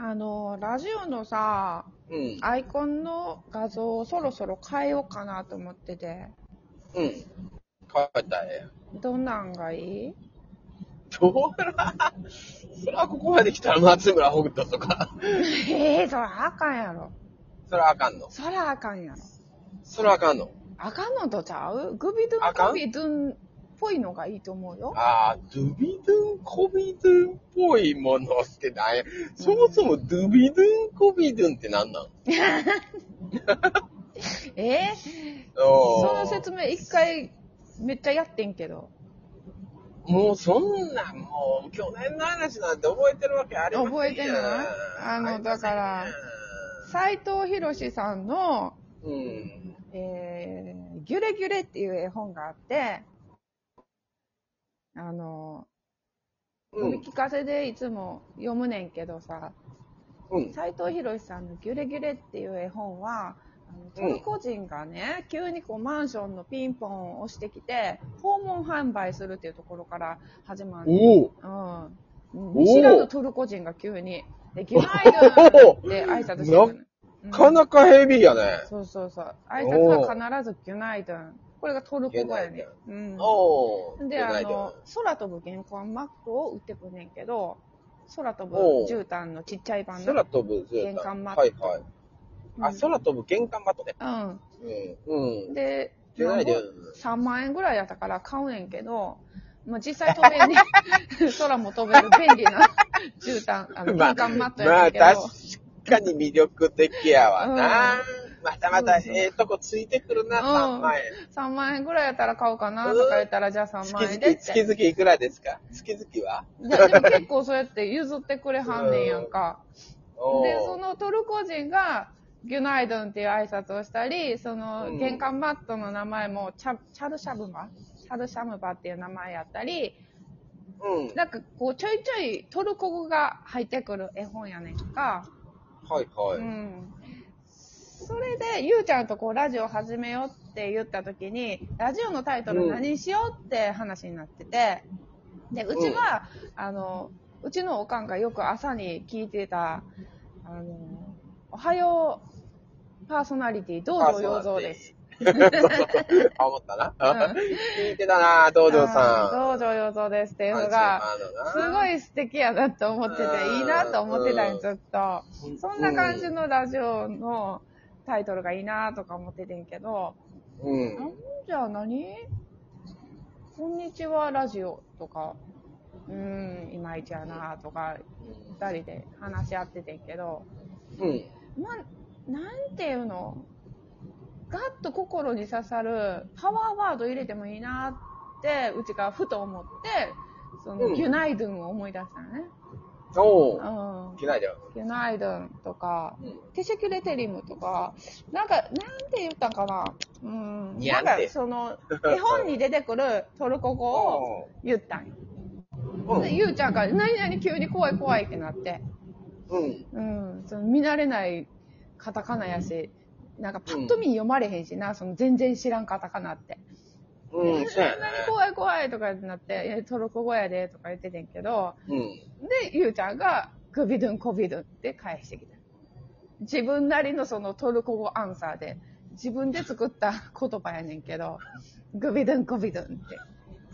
あの、ラジオのさ、うん。アイコンの画像をそろそろ変えようかなと思ってて。うん。変わったらええどんなんがいい？どら、そらここまで来たら松村北斗とか。ええそらあかんやろ。そらあかんの。そらあかんやろ。そらあかんの。あかんのとちゃう？グビドゥンあかん？コビドゥンっぽいのがいいと思うよ。ああ、ドゥビドゥン、コビドゥンっぽいものってなんや。そもそもドゥビドゥン、コビドゥンってなんなん？え？ーその説明一回めっちゃやってんけど。もうそんなん、もう去年の話なんて覚えてるわけありません覚えてないあのだから斎藤博さんの、うん。えー、ギュレギュレっていう絵本があって、あの、うん。読み聞かせでいつも読むねんけどさ、うん。斎藤博さんのギュレギュレっていう絵本は、あのトルコ人がね、急にこうマンションのピンポンを押してきて、訪問販売するっていうところから始まる。うん。見知らぬトルコ人が急に、で、ギュナイドって挨拶してくるなかなかヘビーやね。そうそうそう。挨拶は必ずギュナイドゥン。これがトルコ語やね。うん。で、あの、空飛ぶ玄関マックを売ってくんねんけど、空飛ぶ絨毯のちっちゃい版の。空飛ぶ玄関マットはいはい。あ、うん空飛ぶ玄関マットね。ううん。うんん。。で、ギュナイドゥン3万円ぐらいやったから買うねんけど、まあ、実際飛べんね 空も飛べる便利な絨毯、あの、まあ玄関マットまあやねんけど。確かに魅力的やわな。うんまたまたええとこついてくるな、うん3万円。3万円ぐらいやったら買おうかなとか言ったら、じゃあ3万円でって。月々いくらですか？月々は？いやでも結構そうやって譲ってくれはんねんやんか。で、そのトルコ人が、ギュナイドンっていう挨拶をしたり、そのうん玄関マットの名前もチャチャルシャブバチャルシャムバっていう名前やったり、うん。なんかこうちょいちょいトルコ語が入ってくる絵本やねんか。はいはい。うん。それで、ゆうちゃんとこうラジオ始めようって言った時に、ラジオのタイトル何にしようって話になってて、で、うちは、あの、うちのおかんがよく朝に聞いてた、あの、おはようパーソナリティ、道場洋蔵です。あ、思ったな。うん聞いてたな、道場さん。うん道場洋蔵ですっていうのあが、のすごい素敵やなと思ってて、いいなと思ってたんよ、ずっと。そんな感じのラジオのタイトルがいいなとか思っててんけど、うん。なんじゃあ何？こんにちはラジオとか、うーん、いまいちやなとか、二人で話し合っててんけど、うん。まあ、なんていうの？ガッと心に刺さるパワーワード入れてもいいなって、うちがふと思って、その、うん。ギュナイドゥンを思い出したのね。おうー。ん。嫌いだよ。ギュナイドゥンとか、うんテシェキュレテリムとか、なんか、なんて言ったんかなうん。なんんか、その、絵本に出てくるトルコ語を言ったんよ。うんで、ゆうちゃんが、何々急に怖い怖いってなって、うん。うん、その見慣れないカタカナやし、なんかパッと見読まれへんしな、その全然知らんカタカナって。うん、そうやね。何怖い怖いとかってなって、いやトルコ語やでとか言っててんけど、うん。で、ゆうちゃんが、グビドゥンコビドゥンって返してきた。自分なりのそのトルコ語アンサーで、自分で作った言葉やねんけど、グビドゥンコビドゥンって。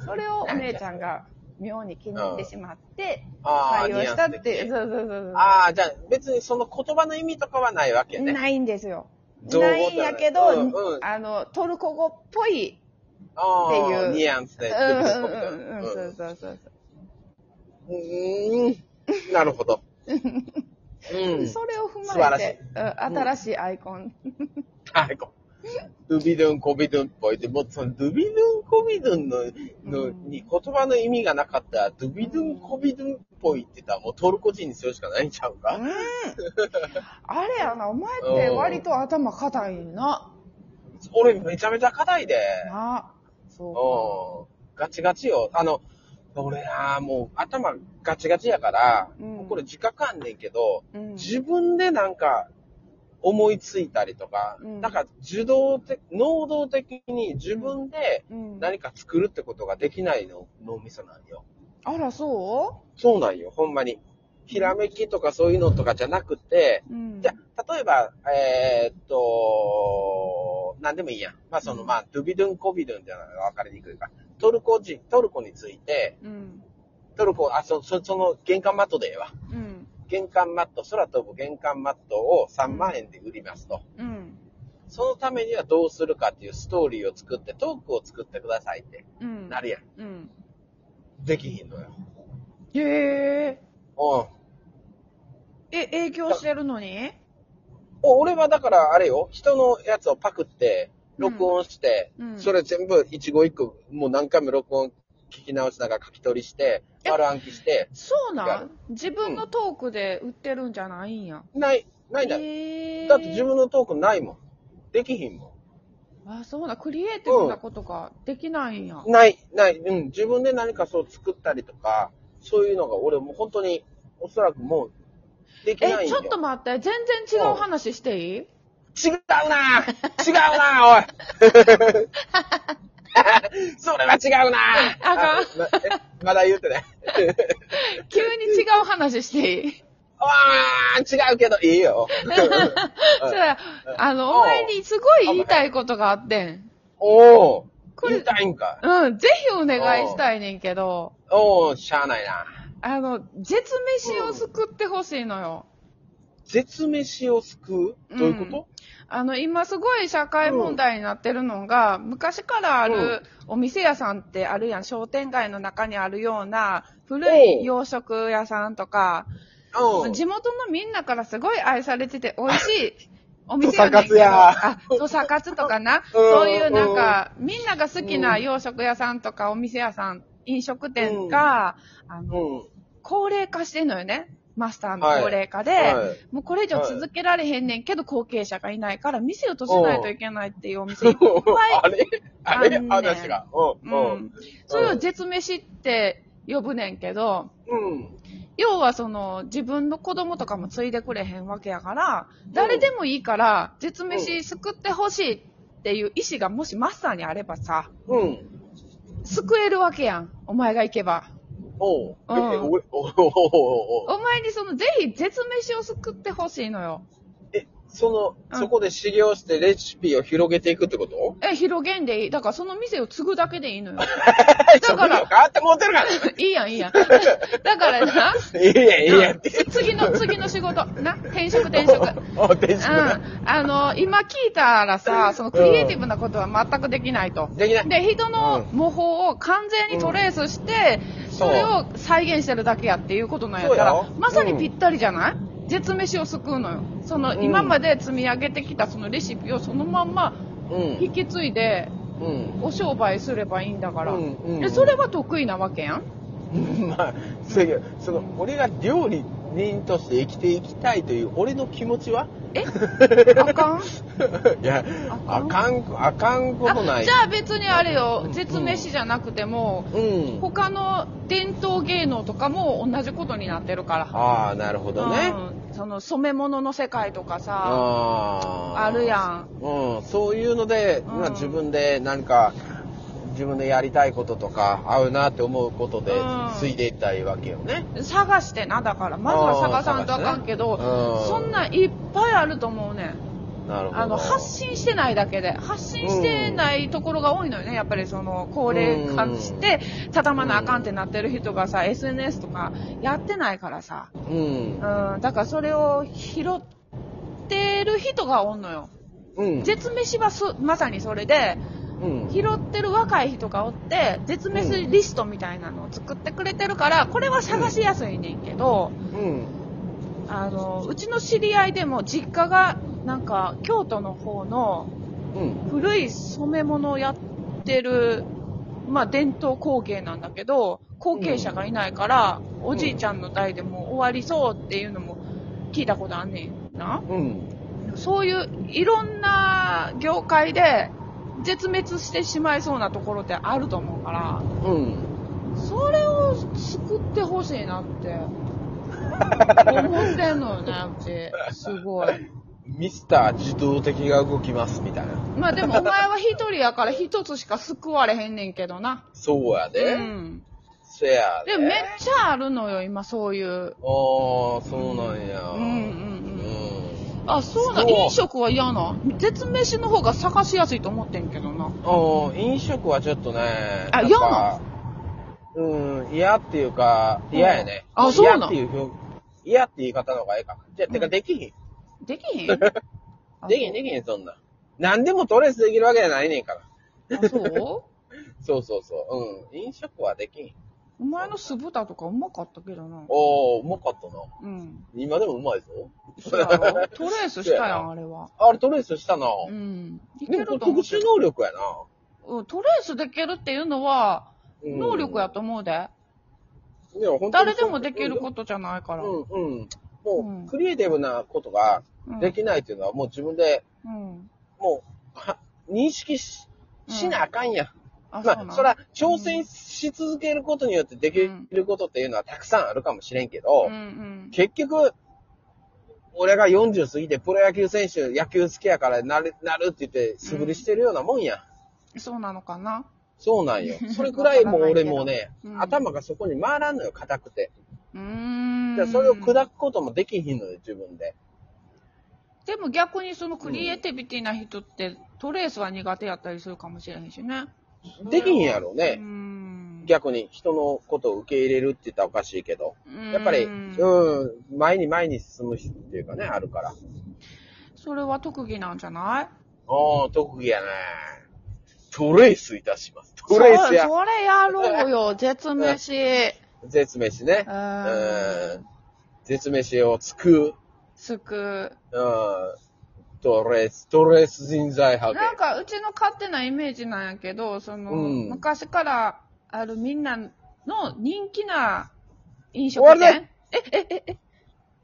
それをお姉ちゃんが妙に気に入ってしまって、ああ、採用したって、ニュアンス的そうそうそうそう。ああ、じゃあ別にその言葉の意味とかはないわけね。ないんですよ。造語ないんやけど、うんうんあの、トルコ語っぽい、っていう。ニュアンスで。うん。うん。うん。うん、そうそうそううーん。なるほど。うん。それを踏まえて、うん。新しいアイコン。はい、こドゥビドゥン、コビドゥンっぽいって、もうそのドゥビドゥン、コビドゥンの、の、うん。に言葉の意味がなかったら、ドゥビドゥン、コビドゥンっぽいって言ったら、もうトルコ人にするしかないん。ちゃうか、うん。あれやな、お前って割と頭固いな。俺めちゃめちゃ硬いで。な。そうん。ガチガチよ。あの、俺な、もう頭ガチガチやから、うんこれ自覚あんねんけど、うん。自分でなんか思いついたりとか、うんなんか受動的、能動的に自分でうん、何か作るってことができないの脳みそなんよ。あら、そそうなんよ、ほんまに。うひらめきとかそういうのとかじゃなくて、うん。じゃあ、例えば、えーっと、なんでもいいやん。まあ、その、うんまあ、ドゥビドゥン、コビドゥンじゃない分かりにくいか。トルコ人、トルコについて、うん。トルコ、あ、そ、そ、その玄関マットでええわ。うん。玄関マット、空飛ぶ玄関マットを3万円で売りますと。うん。そのためにはどうするかっていうストーリーを作って、トークを作ってくださいってうん。なるやん。うん。できひんのよ。へえ。うん。え、影響してるのに？お俺はだから、あれよ、人のやつをパクって、録音して、うんそれ全部一語一句、もう何回も録音聞き直しながら書き取りして、え丸暗記して、そうなん？自分のトークで売ってるんじゃないんや。ない、ないんだ。へえ。だって自分のトークないもん。できひんもあ、そうだ。クリエイティブなことができないんや。ん。ない、ない、うん。自分で何かそう作ったりとか、そういうのが俺もう本当に、おそらくもう、できないえ。ちょっと待って。全然違う話していい？違うな 違うなおい それは違うなあかんまえ まだ言うてね。急に違う話していい？ああ、違うけどいいよ。それあの、お前にすごい言いたいことがあってん。おおこれ言いたいんか。うん、ぜひお願いしたいねんけど、おおしゃあないな。あの、絶飯を救ってほしいのよ。絶飯を救う？どういうこと、あの、今すごい社会問題になってるのが、昔からあうんるお店屋さんってあるやん、商店街の中にあるような古おいう洋食屋さんとか、うん。地元のみんなからすごい愛されてて 美味しいお店やねんけど。あ、土佐カツとかな？うんそういうなんか、みんなが好きな洋食屋さんとかお店屋さん、飲食店が、あの、うん。高齢化してんのよね。マスターのはい高齢化で、はいもうこれ以上続けられへんねんけど、後継者がいないから、店を閉じないといけないっていうお店いっぱい あれ？あれ？あんねん話が。うん。それを絶飯って呼ぶねんけど、うん。要はその自分の子供とかも継いでくれへんわけやから、誰でもいいから絶飯救ってほしいっていう意思がもしマスターにあればさ、うん。救えるわけやん。お前が行けば。おう。うんえ、俺、おおおおお前にそのぜひ絶飯を救ってほしいのよ。え、その、うんそこで修行してレシピを広げていくってことえ、広げんでいい。だからその店を継ぐだけでいいのよ。だだから変わってもうてるから。いいやん、いいやん。だからな、いいやん、いいやんって。次の、次の仕事。な、転職転職。お、転職うん。あの、今聞いたらさ、そのクリエイティブなことは全くできないと。できない。で、人の模倣を完全にトレースして、それを再現してるだけやっていうことなんやったらまさにぴったりじゃない？絶飯を救うのよ。その、うん今まで積み上げてきたそのレシピをそのまんまうん。引き継いで、うん。お商売すればいいんだから。うんうんで、それは得意なわけやん？まあ、その、俺が料理人として生きていきたいという俺の気持ちは？え？あかん？いや、あかん？あかん、あかんことない。あじゃあ別にあれよう、ん絶飯じゃなくても、うん。他の伝統芸能とかも同じことになってるから。ああ、なるほどね。うん、その染め物の世界とかさ、あるやん。うん、そういうので、うんまあ自分で何か、自分でやりたいこととか、合うなって思うことでうん、継いでいったいわけよね。探してな、だから。まずは探さんとあかんけど、ねうんそんなんいっぱいあると思うねん。なるほど。あの、発信してないだけで、発信してないところが多いのよね。やっぱりその、高齢化して、畳まなあかんってなってる人がさ、SNS とかやってないからさ。うん。うん、だからそれを拾ってる人がおんのよ。うん。絶飯はすまさにそれで、うん。拾ってる若い人がおって、絶滅リストみたいなのを作ってくれてるから、これは探しやすいねんけど、うん。あの、うちの知り合いでも実家が、なんか、京都の方のうん。古い染め物をやってる、まあ伝統工芸なんだけど、後継者がいないから、おじいちゃんの代でもう終わりそうっていうのも聞いたことあんねんな。うん。そういういろんな業界で絶滅してしまいそうなところってあると思うから、うん。それを救ってほしいなって思ってんのよね、うち。すごい。ミスター自動的が動きますみたいな。まあでもお前は一人やから一つしか救われへんねんけどな。そうやで。うん。せやで。でもめっちゃあるのよ、今そういう。ああ、そうなんや。うんうん。あ、そうだ、そう飲食は嫌な。絶飯の方が探しやすいと思ってんけどな。うん、飲食はちょっとね。あやっぱうん、嫌っていうか、嫌やね。あそうなん嫌っていう表、嫌って言い方の方がええか。じゃ、てかできひん。できひん？あ できひん、できひん、そんな。何でもトレースできるわけじゃないねんから。あ、そう？そうそうそう。うん。飲食はできひん。お前の酢豚とかうまかったけどな。おー、うまかったな。うん。今でもうまいぞ。そうやろトレースしたやん、あれは。あれトレースしたな。うん。いでもこれけると思う特殊能力やな。うんトレースできるっていうのは、うん能力やと思うで。いや本当に誰でもできることじゃないから。うんうん。うもんう、クリエイティブなことがうんできないっていうのは、もう自分で、うん。もう、は認識し、しなあかんやん。あ、そうあ、そら、挑戦し続けることによってできることっていうのはたくさんあるかもしれんけど、うんうん。結局、俺が40過ぎてプロ野球選手、野球好きやからなる、なるって言って素振りしてるようなもんや。そうなのかな？そうなんよ。それくらいもう俺もうね、うん頭がそこに回らんのよ、硬くて。うーん。でそれを砕くこともできひんのよ、自分で。でも逆にそのクリエイティビティな人って、トレースは苦手やったりするかもしれへんしね。できひんやろうね。ん。逆に人のことを受け入れるって言ったらおかしいけど。うんやっぱり、うん、前に前に進む人っていうかね、あるから。あそれは特技なんじゃない？あ、特技やね。トレースいたします。トレースや。そそれやろうよ、絶飯。絶飯ね。ううんん。絶飯をつく。すく。うん。トレース、トレース人材派遣。なんか、うちの勝手なイメージなんやけど、その、うん昔からあるみんなの人気な飲食終わり店。え、え、え、え、